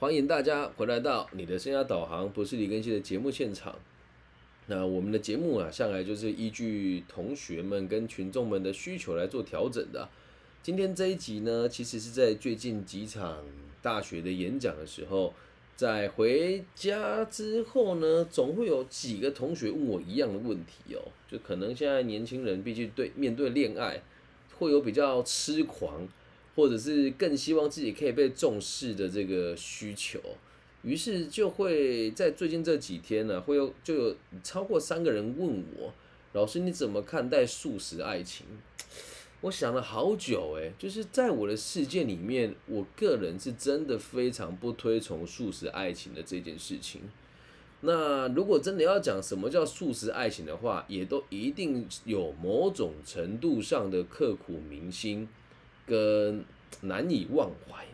欢迎大家回来到你的生涯导航，不是李根熙的节目现场。那我们的节目啊，向来就是依据同学们跟群众们的需求来做调整的。今天这一集呢，其实是在最近几场大学的演讲的时候，在回家之后呢，总会有几个同学问我一样的问题哦，就可能现在年轻人毕竟对面对恋爱会有比较痴狂。或者是更希望自己可以被重视的这个需求，于是就会在最近这几天呢，会有就有超过三个人问我，老师你怎么看待素食爱情？我想了好久，诶，就是在我的世界里面，我个人是真的非常不推崇素食爱情的这件事情。那如果真的要讲什么叫素食爱情的话，也都一定有某种程度上的刻骨铭心。跟难以忘怀，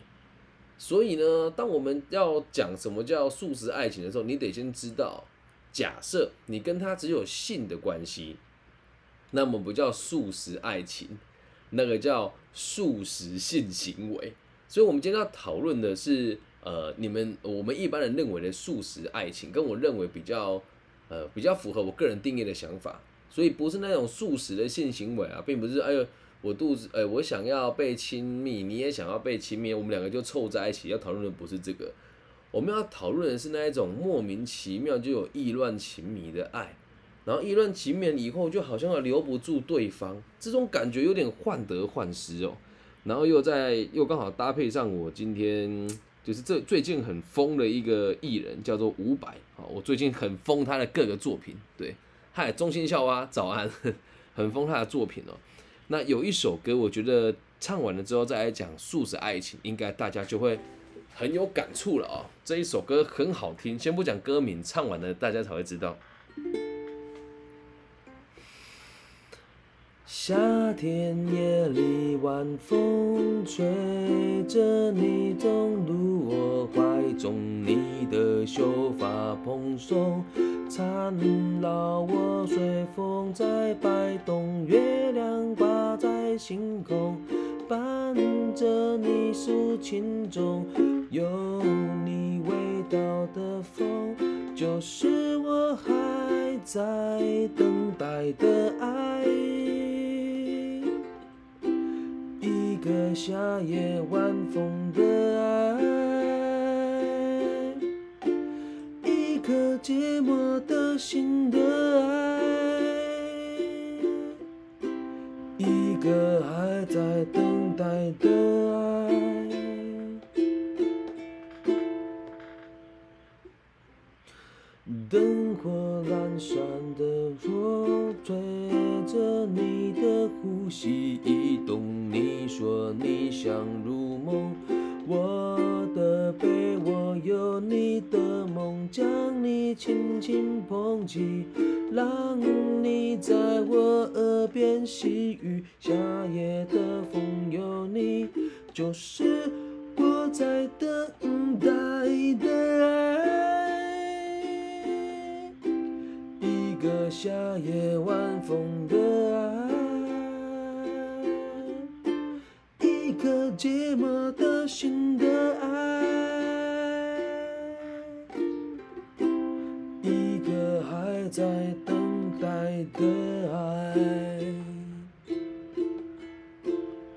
所以呢，当我们要讲什么叫素食爱情的时候，你得先知道，假设你跟他只有性的关系，那么不叫素食爱情，那个叫素食性行为。所以，我们今天要讨论的是，呃，你们我们一般人认为的素食爱情，跟我认为比较，呃，比较符合我个人定义的想法。所以，不是那种素食的性行为啊，并不是，哎呦。我肚子，哎，我想要被亲密，你也想要被亲密，我们两个就凑在一起。要讨论的不是这个，我们要讨论的是那一种莫名其妙就有意乱情迷的爱，然后意乱情迷以后就好像要留不住对方，这种感觉有点患得患失哦。然后又在又刚好搭配上我今天就是这最近很疯的一个艺人叫做伍佰，好，我最近很疯他的各个作品，对，嗨，中心校花早安，很疯他的作品哦。那有一首歌，我觉得唱完了之后再来讲素食爱情，应该大家就会很有感触了啊！这一首歌很好听，先不讲歌名，唱完了大家才会知道。夏天夜里，晚风吹着你走入我怀中，你秀发蓬松。缠绕我，随风在摆动，月亮挂在星空，伴着你抒情中有你味道的风，就是我还在等待的爱。一个夏夜晚风的爱。颗寂寞的心的爱，一个还在等待的爱。的心的爱，一个还在等待的爱。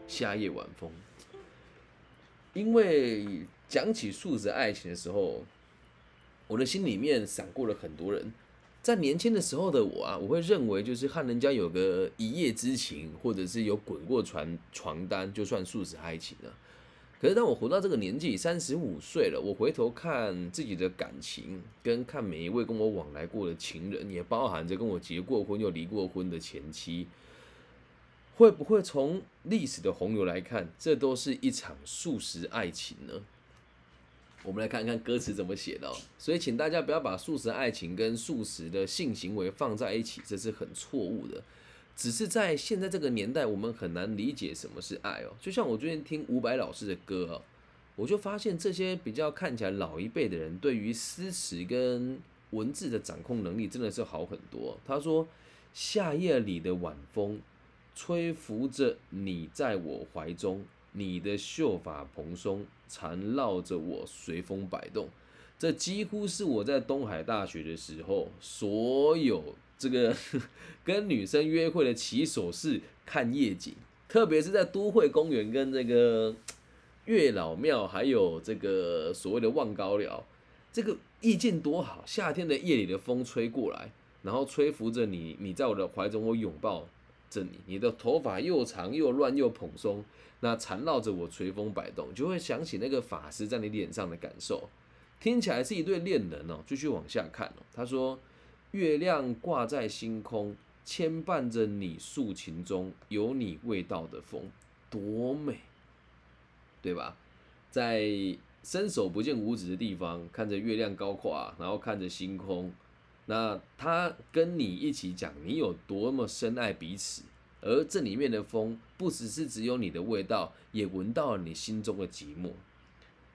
夏夜晚风，因为讲起素食爱情的时候，我的心里面闪过了很多人。在年轻的时候的我啊，我会认为就是和人家有个一夜之情，或者是有滚过床床单，就算素食爱情了。可是当我活到这个年纪，三十五岁了，我回头看自己的感情，跟看每一位跟我往来过的情人，也包含着跟我结过婚又离过婚的前妻，会不会从历史的洪流来看，这都是一场素食爱情呢？我们来看看歌词怎么写的，所以请大家不要把素食爱情跟素食的性行为放在一起，这是很错误的。只是在现在这个年代，我们很难理解什么是爱哦。就像我最近听伍佰老师的歌哦，我就发现这些比较看起来老一辈的人，对于诗词跟文字的掌控能力真的是好很多。他说：“夏夜里的晚风，吹拂着你在我怀中。”你的秀发蓬松，缠绕着我随风摆动。这几乎是我在东海大学的时候，所有这个 跟女生约会的起手式看夜景，特别是在都会公园跟这个 月老庙，还有这个所谓的望高寮，这个意境多好！夏天的夜里的风吹过来，然后吹拂着你，你在我的怀中，我拥抱着你，你的头发又长又乱又蓬松。那缠绕着我随风摆动，就会想起那个法师在你脸上的感受，听起来是一对恋人哦。继续往下看哦，他说：“月亮挂在星空，牵绊着你诉情中有你味道的风，多美，对吧？在伸手不见五指的地方，看着月亮高挂，然后看着星空，那他跟你一起讲你有多么深爱彼此。”而这里面的风，不只是只有你的味道，也闻到了你心中的寂寞。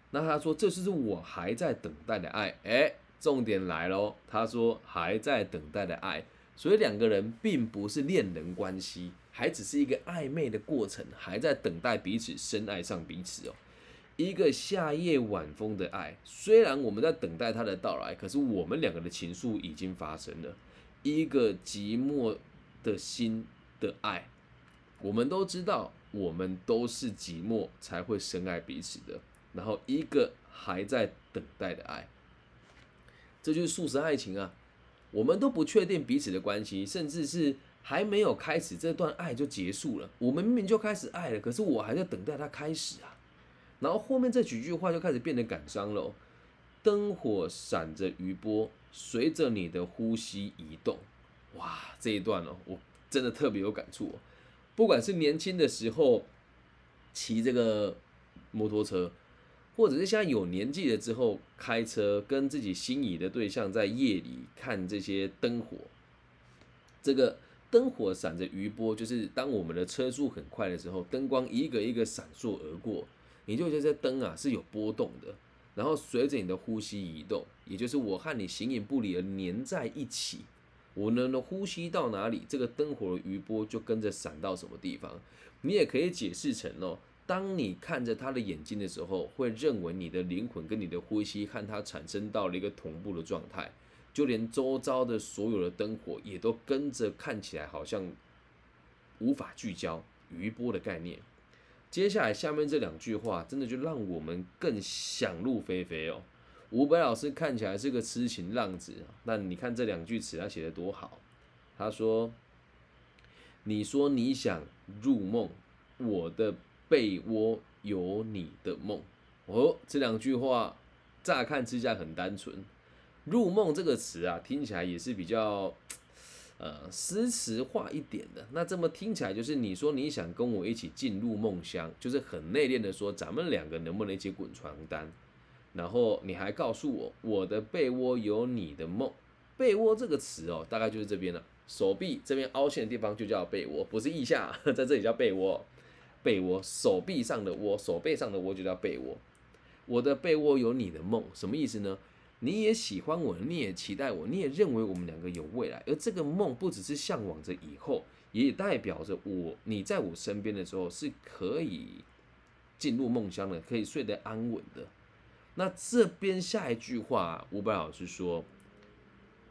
那他说，这就是我还在等待的爱。哎，重点来喽，他说还在等待的爱，所以两个人并不是恋人关系，还只是一个暧昧的过程，还在等待彼此深爱上彼此哦。一个夏夜晚风的爱，虽然我们在等待他的到来，可是我们两个的情愫已经发生了。一个寂寞的心。的爱，我们都知道，我们都是寂寞才会深爱彼此的。然后一个还在等待的爱，这就是素食爱情啊！我们都不确定彼此的关系，甚至是还没有开始这段爱就结束了。我们明明就开始爱了，可是我还在等待它开始啊。然后后面这几句话就开始变得感伤了。灯火闪着余波，随着你的呼吸移动。哇，这一段哦，我。真的特别有感触，不管是年轻的时候骑这个摩托车，或者是现在有年纪了之后开车，跟自己心仪的对象在夜里看这些灯火，这个灯火闪着余波，就是当我们的车速很快的时候，灯光一个一个闪烁而过，你就觉得这灯啊是有波动的，然后随着你的呼吸移动，也就是我和你形影不离而粘在一起。我能的呼吸到哪里，这个灯火的余波就跟着闪到什么地方。你也可以解释成哦，当你看着他的眼睛的时候，会认为你的灵魂跟你的呼吸和他产生到了一个同步的状态，就连周遭的所有的灯火也都跟着看起来好像无法聚焦余波的概念。接下来下面这两句话，真的就让我们更想入非非哦。伍佰老师看起来是个痴情浪子，那你看这两句词他写的多好。他说：“你说你想入梦，我的被窝有你的梦。”哦，这两句话乍看之下很单纯，“入梦”这个词啊，听起来也是比较呃诗词化一点的。那这么听起来就是你说你想跟我一起进入梦乡，就是很内敛的说，咱们两个能不能一起滚床单？然后你还告诉我，我的被窝有你的梦。被窝这个词哦，大概就是这边了。手臂这边凹陷的地方就叫被窝，不是腋下，在这里叫被窝。被窝，手臂上的窝，手背上的窝就叫被窝。我的被窝有你的梦，什么意思呢？你也喜欢我，你也期待我，你也认为我们两个有未来。而这个梦不只是向往着以后，也代表着我，你在我身边的时候是可以进入梦乡的，可以睡得安稳的。那这边下一句话，伍佰老师说：“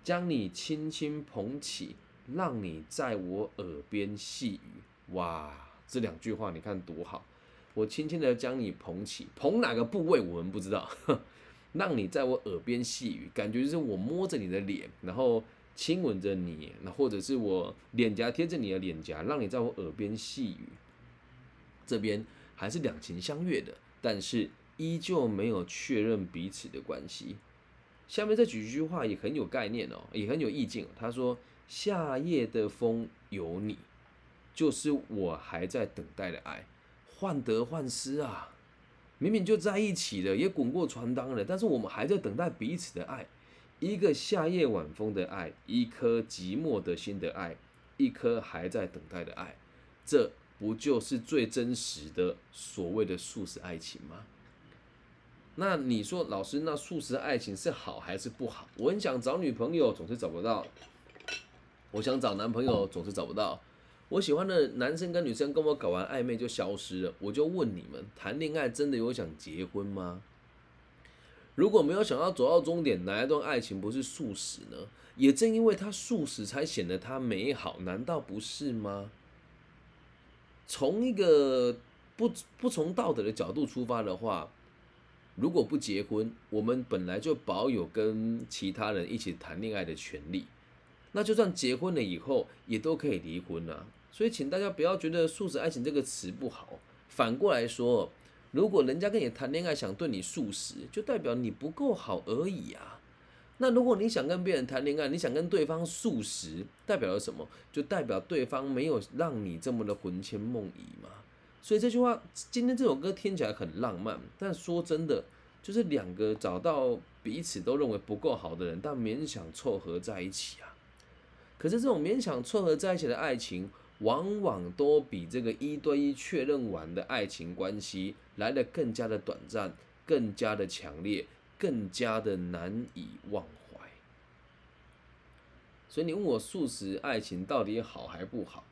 将你轻轻捧起，让你在我耳边细语。”哇，这两句话你看多好！我轻轻的将你捧起，捧哪个部位我们不知道，让你在我耳边细语，感觉就是我摸着你的脸，然后亲吻着你，那或者是我脸颊贴着你的脸颊，让你在我耳边细语。这边还是两情相悦的，但是。依旧没有确认彼此的关系。下面这几句话也很有概念哦，也很有意境。他说：“夏夜的风有你，就是我还在等待的爱，患得患失啊！明明就在一起了，也滚过床单了，但是我们还在等待彼此的爱。一个夏夜晚风的爱，一颗寂寞的心的爱，一颗还在等待的爱，这不就是最真实的所谓的素食爱情吗？”那你说，老师，那素食爱情是好还是不好？我很想找女朋友，总是找不到；我想找男朋友，总是找不到；我喜欢的男生跟女生跟我搞完暧昧就消失了，我就问你们，谈恋爱真的有想结婚吗？如果没有想要走到终点，哪一段爱情不是速食呢？也正因为它速食，才显得它美好，难道不是吗？从一个不不从道德的角度出发的话，如果不结婚，我们本来就保有跟其他人一起谈恋爱的权利。那就算结婚了以后，也都可以离婚啊。所以，请大家不要觉得“素食爱情”这个词不好。反过来说，如果人家跟你谈恋爱，想对你素食，就代表你不够好而已啊。那如果你想跟别人谈恋爱，你想跟对方素食，代表了什么？就代表对方没有让你这么的魂牵梦萦嘛。所以这句话，今天这首歌听起来很浪漫，但说真的，就是两个找到彼此都认为不够好的人，但勉强凑合在一起啊。可是这种勉强撮合在一起的爱情，往往都比这个一对一确认完的爱情关系来的更加的短暂，更加的强烈，更加的难以忘怀。所以你问我素食爱情到底好还不好？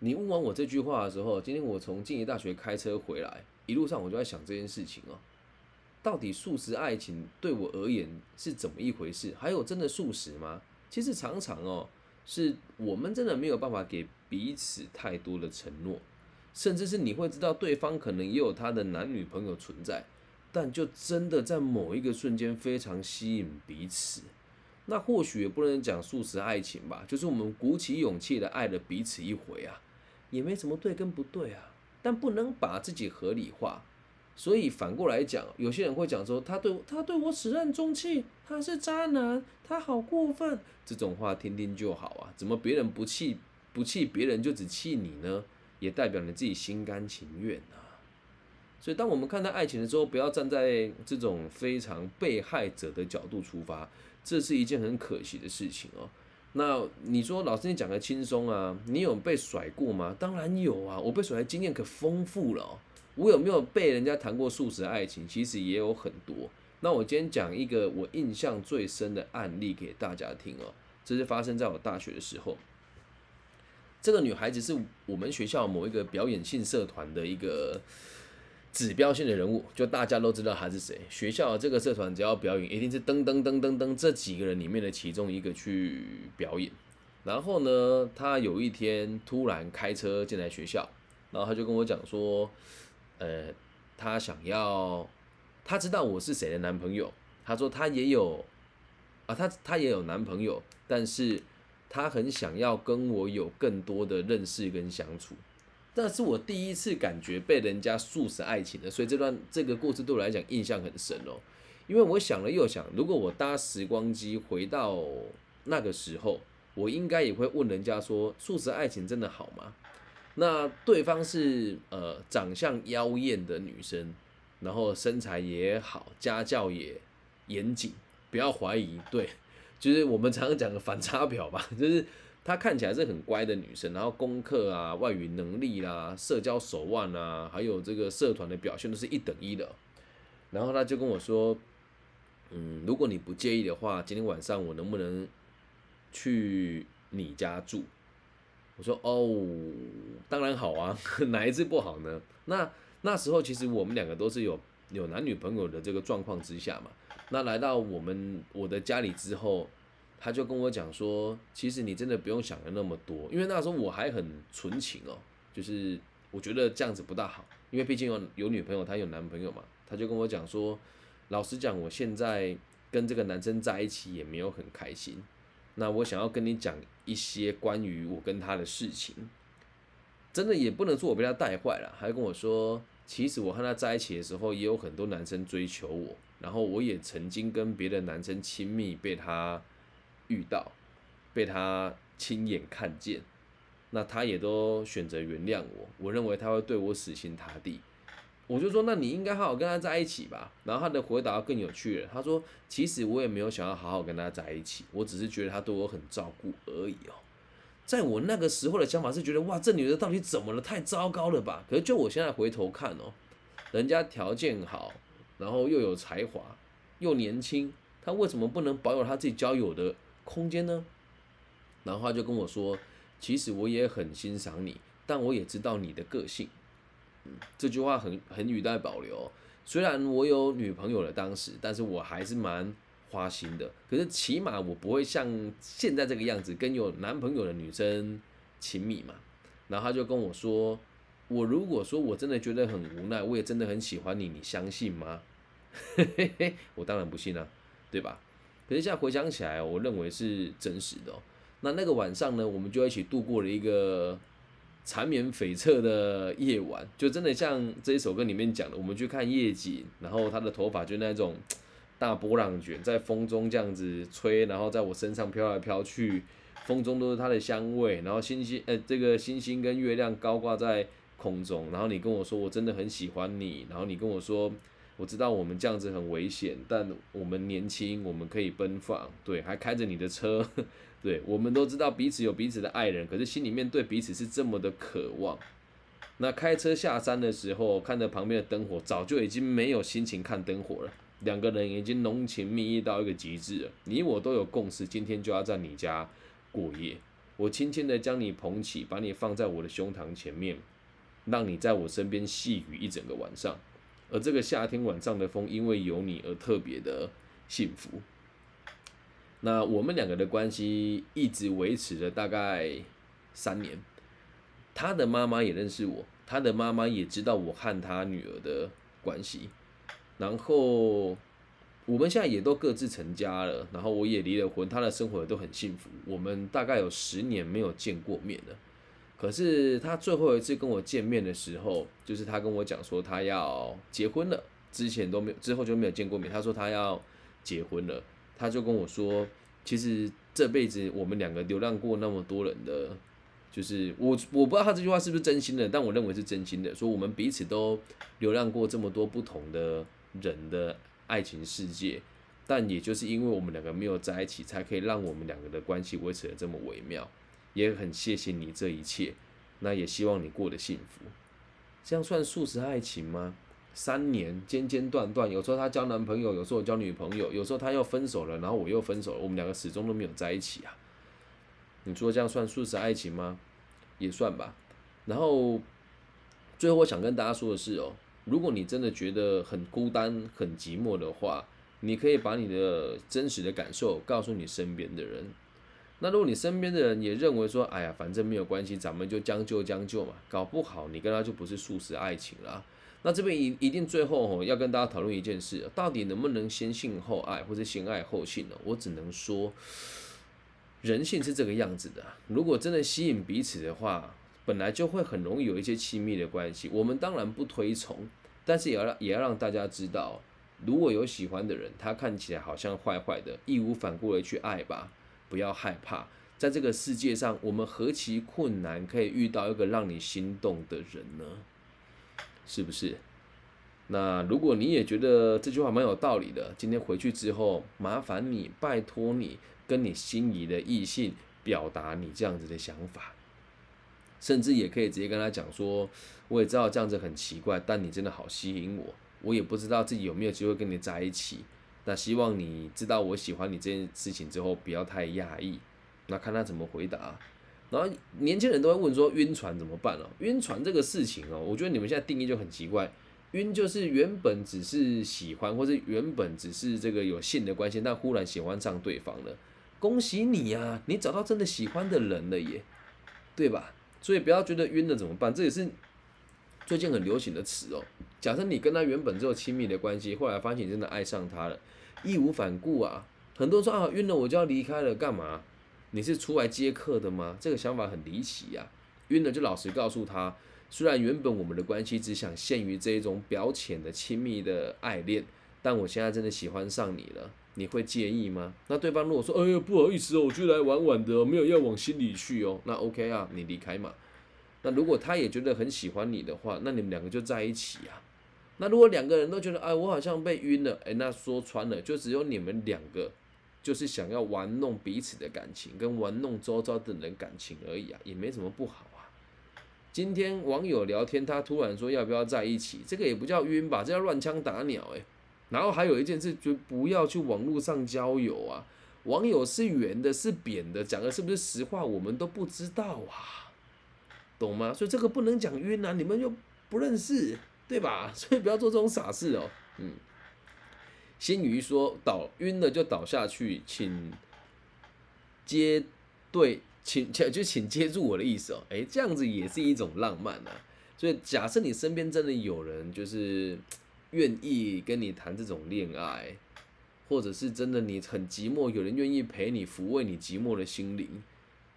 你问完我这句话的时候，今天我从静宜大学开车回来，一路上我就在想这件事情哦，到底素食爱情对我而言是怎么一回事？还有真的素食吗？其实常常哦，是我们真的没有办法给彼此太多的承诺，甚至是你会知道对方可能也有他的男女朋友存在，但就真的在某一个瞬间非常吸引彼此。那或许也不能讲素食爱情吧，就是我们鼓起勇气的爱了彼此一回啊，也没什么对跟不对啊，但不能把自己合理化。所以反过来讲，有些人会讲说他对他对我始乱终弃，他是渣男，他好过分。这种话听听就好啊，怎么别人不气不气别人就只气你呢？也代表你自己心甘情愿啊。所以当我们看待爱情的时候，不要站在这种非常被害者的角度出发，这是一件很可惜的事情哦。那你说老师你讲的轻松啊，你有被甩过吗？当然有啊，我被甩的经验可丰富了。我有没有被人家谈过素食爱情？其实也有很多。那我今天讲一个我印象最深的案例给大家听哦。这是发生在我大学的时候。这个女孩子是我们学校某一个表演性社团的一个指标性的人物，就大家都知道她是谁。学校这个社团只要表演，一定是噔噔噔噔噔这几个人里面的其中一个去表演。然后呢，她有一天突然开车进来学校，然后她就跟我讲说。呃，他想要，他知道我是谁的男朋友。他说他也有，啊，他他也有男朋友，但是他很想要跟我有更多的认识跟相处。那是我第一次感觉被人家素食爱情的，所以这段这个故事对我来讲印象很深哦。因为我想了又想，如果我搭时光机回到那个时候，我应该也会问人家说，素食爱情真的好吗？那对方是呃长相妖艳的女生，然后身材也好，家教也严谨，不要怀疑。对，就是我们常常讲的反差表吧，就是她看起来是很乖的女生，然后功课啊、外语能力啦、社交手腕啊，还有这个社团的表现都是一等一的。然后他就跟我说，嗯，如果你不介意的话，今天晚上我能不能去你家住？我说哦，当然好啊，哪一次不好呢？那那时候其实我们两个都是有有男女朋友的这个状况之下嘛。那来到我们我的家里之后，他就跟我讲说，其实你真的不用想的那么多，因为那时候我还很纯情哦，就是我觉得这样子不大好，因为毕竟有有女朋友，他有男朋友嘛。他就跟我讲说，老实讲，我现在跟这个男生在一起也没有很开心。那我想要跟你讲一些关于我跟他的事情，真的也不能说我被他带坏了，还跟我说，其实我和他在一起的时候，也有很多男生追求我，然后我也曾经跟别的男生亲密，被他遇到，被他亲眼看见，那他也都选择原谅我，我认为他会对我死心塌地。我就说，那你应该好好跟他在一起吧。然后他的回答更有趣了，他说：“其实我也没有想要好好跟他在一起，我只是觉得他对我很照顾而已哦。”在我那个时候的想法是觉得，哇，这女的到底怎么了？太糟糕了吧？可是就我现在回头看哦，人家条件好，然后又有才华，又年轻，他为什么不能保有他自己交友的空间呢？然后他就跟我说：“其实我也很欣赏你，但我也知道你的个性。这句话很很语带保留。虽然我有女朋友了，当时，但是我还是蛮花心的。可是起码我不会像现在这个样子，跟有男朋友的女生亲密嘛。然后他就跟我说：“我如果说我真的觉得很无奈，我也真的很喜欢你，你相信吗？” 我当然不信啊，对吧？可是现在回想起来，我认为是真实的。那那个晚上呢，我们就一起度过了一个。缠绵悱恻的夜晚，就真的像这一首歌里面讲的，我们去看夜景，然后他的头发就那种大波浪卷，在风中这样子吹，然后在我身上飘来飘去，风中都是他的香味，然后星星，呃，这个星星跟月亮高挂在空中，然后你跟我说我真的很喜欢你，然后你跟我说我知道我们这样子很危险，但我们年轻，我们可以奔放，对，还开着你的车。对，我们都知道彼此有彼此的爱人，可是心里面对彼此是这么的渴望。那开车下山的时候，看着旁边的灯火，早就已经没有心情看灯火了。两个人已经浓情蜜意到一个极致了，你我都有共识，今天就要在你家过夜。我轻轻的将你捧起，把你放在我的胸膛前面，让你在我身边细雨一整个晚上。而这个夏天晚上的风，因为有你而特别的幸福。那我们两个的关系一直维持了大概三年，他的妈妈也认识我，他的妈妈也知道我和他女儿的关系，然后我们现在也都各自成家了，然后我也离了婚，他的生活都很幸福。我们大概有十年没有见过面了，可是他最后一次跟我见面的时候，就是他跟我讲说他要结婚了，之前都没有，之后就没有见过面。他说他要结婚了。他就跟我说，其实这辈子我们两个流浪过那么多人的，就是我我不知道他这句话是不是真心的，但我认为是真心的。说我们彼此都流浪过这么多不同的人的爱情世界，但也就是因为我们两个没有在一起，才可以让我们两个的关系维持的这么微妙。也很谢谢你这一切，那也希望你过得幸福。这样算素食爱情吗？三年间间断断，有时候她交男朋友，有时候我交女朋友，有时候她又分手了，然后我又分手了，我们两个始终都没有在一起啊。你说这样算素食爱情吗？也算吧。然后最后我想跟大家说的是哦，如果你真的觉得很孤单、很寂寞的话，你可以把你的真实的感受告诉你身边的人。那如果你身边的人也认为说，哎呀，反正没有关系，咱们就将就将就嘛，搞不好你跟他就不是素食爱情了。那这边一一定最后吼要跟大家讨论一件事，到底能不能先性后爱，或者先爱后性呢？我只能说，人性是这个样子的。如果真的吸引彼此的话，本来就会很容易有一些亲密的关系。我们当然不推崇，但是也要也要让大家知道，如果有喜欢的人，他看起来好像坏坏的，义无反顾的去爱吧，不要害怕。在这个世界上，我们何其困难，可以遇到一个让你心动的人呢？是不是？那如果你也觉得这句话蛮有道理的，今天回去之后，麻烦你拜托你跟你心仪的异性表达你这样子的想法，甚至也可以直接跟他讲说，我也知道这样子很奇怪，但你真的好吸引我，我也不知道自己有没有机会跟你在一起。那希望你知道我喜欢你这件事情之后，不要太讶异。那看他怎么回答。然后年轻人都会问说晕船怎么办哦？晕船这个事情哦，我觉得你们现在定义就很奇怪。晕就是原本只是喜欢，或者原本只是这个有性的关系，但忽然喜欢上对方了。恭喜你呀，你找到真的喜欢的人了耶，对吧？所以不要觉得晕了怎么办，这也是最近很流行的词哦。假设你跟他原本只有亲密的关系，后来发现你真的爱上他了，义无反顾啊。很多人说啊，晕了我就要离开了，干嘛？你是出来接客的吗？这个想法很离奇呀！晕了就老实告诉他，虽然原本我们的关系只想限于这一种表浅的亲密的爱恋，但我现在真的喜欢上你了，你会介意吗？那对方如果说，哎呀不好意思哦，我就来玩玩的，没有要往心里去哦，那 OK 啊，你离开嘛。那如果他也觉得很喜欢你的话，那你们两个就在一起啊。那如果两个人都觉得，哎，我好像被晕了，哎，那说穿了，就只有你们两个。就是想要玩弄彼此的感情，跟玩弄周遭的人感情而已啊，也没什么不好啊。今天网友聊天，他突然说要不要在一起，这个也不叫晕吧，这叫乱枪打鸟哎。然后还有一件事，就不要去网络上交友啊。网友是圆的，是扁的，讲的是不是实话，我们都不知道啊，懂吗？所以这个不能讲晕啊，你们又不认识，对吧？所以不要做这种傻事哦。嗯，新宇说倒晕了就倒下去，请接对，请就请接住我的意思哦。哎，这样子也是一种浪漫啊。所以假设你身边真的有人就是愿意跟你谈这种恋爱。或者是真的你很寂寞，有人愿意陪你抚慰你寂寞的心灵，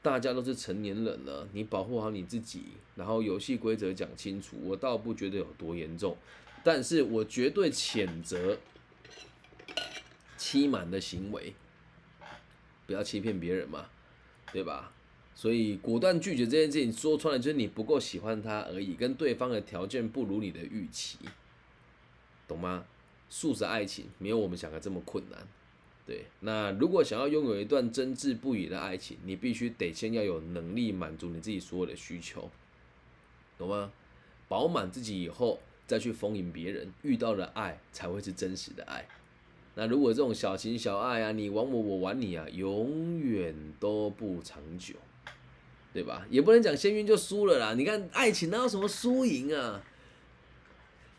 大家都是成年人了，你保护好你自己，然后游戏规则讲清楚，我倒不觉得有多严重，但是我绝对谴责欺瞒的行为，不要欺骗别人嘛，对吧？所以果断拒绝这件事情，说穿了就是你不够喜欢他而已，跟对方的条件不如你的预期，懂吗？素食爱情没有我们想的这么困难，对。那如果想要拥有一段真挚不渝的爱情，你必须得先要有能力满足你自己所有的需求，懂吗？饱满自己以后，再去丰盈别人，遇到的爱才会是真实的爱。那如果这种小情小爱啊，你玩我，我玩你啊，永远都不长久，对吧？也不能讲先晕就输了啦。你看爱情哪有什么输赢啊？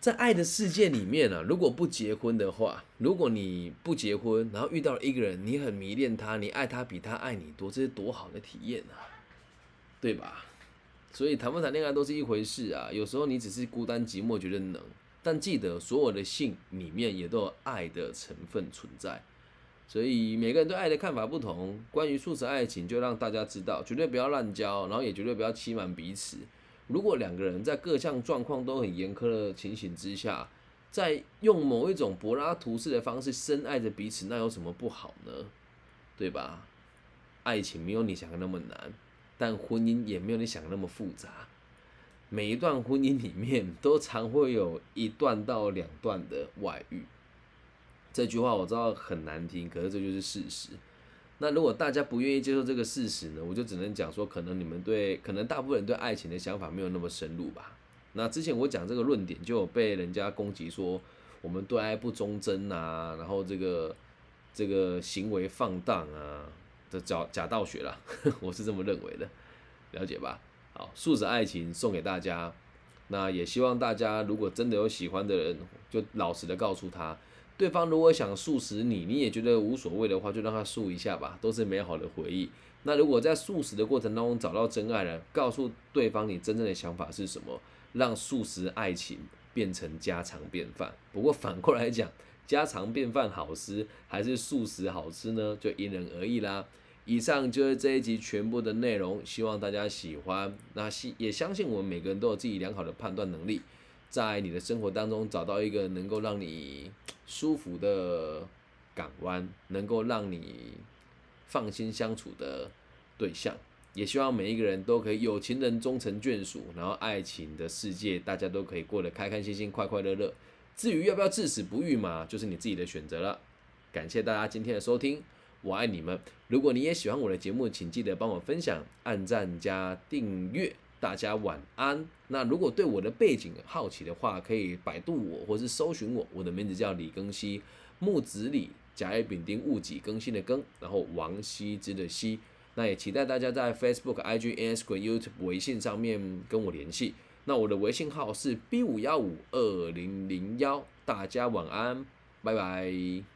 在爱的世界里面啊，如果不结婚的话，如果你不结婚，然后遇到了一个人，你很迷恋他，你爱他比他爱你多，这是多好的体验啊，对吧？所以谈不谈恋爱都是一回事啊。有时候你只是孤单寂寞觉得冷，但记得所有的性里面也都有爱的成分存在。所以每个人对爱的看法不同，关于素食爱情就让大家知道，绝对不要滥交，然后也绝对不要欺瞒彼此。如果两个人在各项状况都很严苛的情形之下，在用某一种柏拉图式的方式深爱着彼此，那有什么不好呢？对吧？爱情没有你想的那么难，但婚姻也没有你想的那么复杂。每一段婚姻里面都常会有一段到两段的外遇。这句话我知道很难听，可是这就是事实。那如果大家不愿意接受这个事实呢？我就只能讲说，可能你们对，可能大部分人对爱情的想法没有那么深入吧。那之前我讲这个论点，就有被人家攻击说我们对爱不忠贞啊，然后这个这个行为放荡啊，这假假道学啦，我是这么认为的，了解吧？好，素质爱情送给大家，那也希望大家如果真的有喜欢的人，就老实的告诉他。对方如果想素食你，你也觉得无所谓的话，就让他素一下吧，都是美好的回忆。那如果在素食的过程当中找到真爱了，告诉对方你真正的想法是什么，让素食爱情变成家常便饭。不过反过来讲，家常便饭好吃还是素食好吃呢？就因人而异啦。以上就是这一集全部的内容，希望大家喜欢。那希也相信我们每个人都有自己良好的判断能力。在你的生活当中找到一个能够让你舒服的港湾，能够让你放心相处的对象，也希望每一个人都可以有情人终成眷属，然后爱情的世界大家都可以过得开开心心、快快乐乐。至于要不要至死不渝嘛，就是你自己的选择了。感谢大家今天的收听，我爱你们。如果你也喜欢我的节目，请记得帮我分享、按赞加订阅。大家晚安。那如果对我的背景好奇的话，可以百度我，或是搜寻我。我的名字叫李更新，木子李，甲乙丙丁戊己更新的更，然后王羲之的羲。那也期待大家在 Facebook、IG、Instagram、YouTube、微信上面跟我联系。那我的微信号是 B 五幺五二零零幺。大家晚安，拜拜。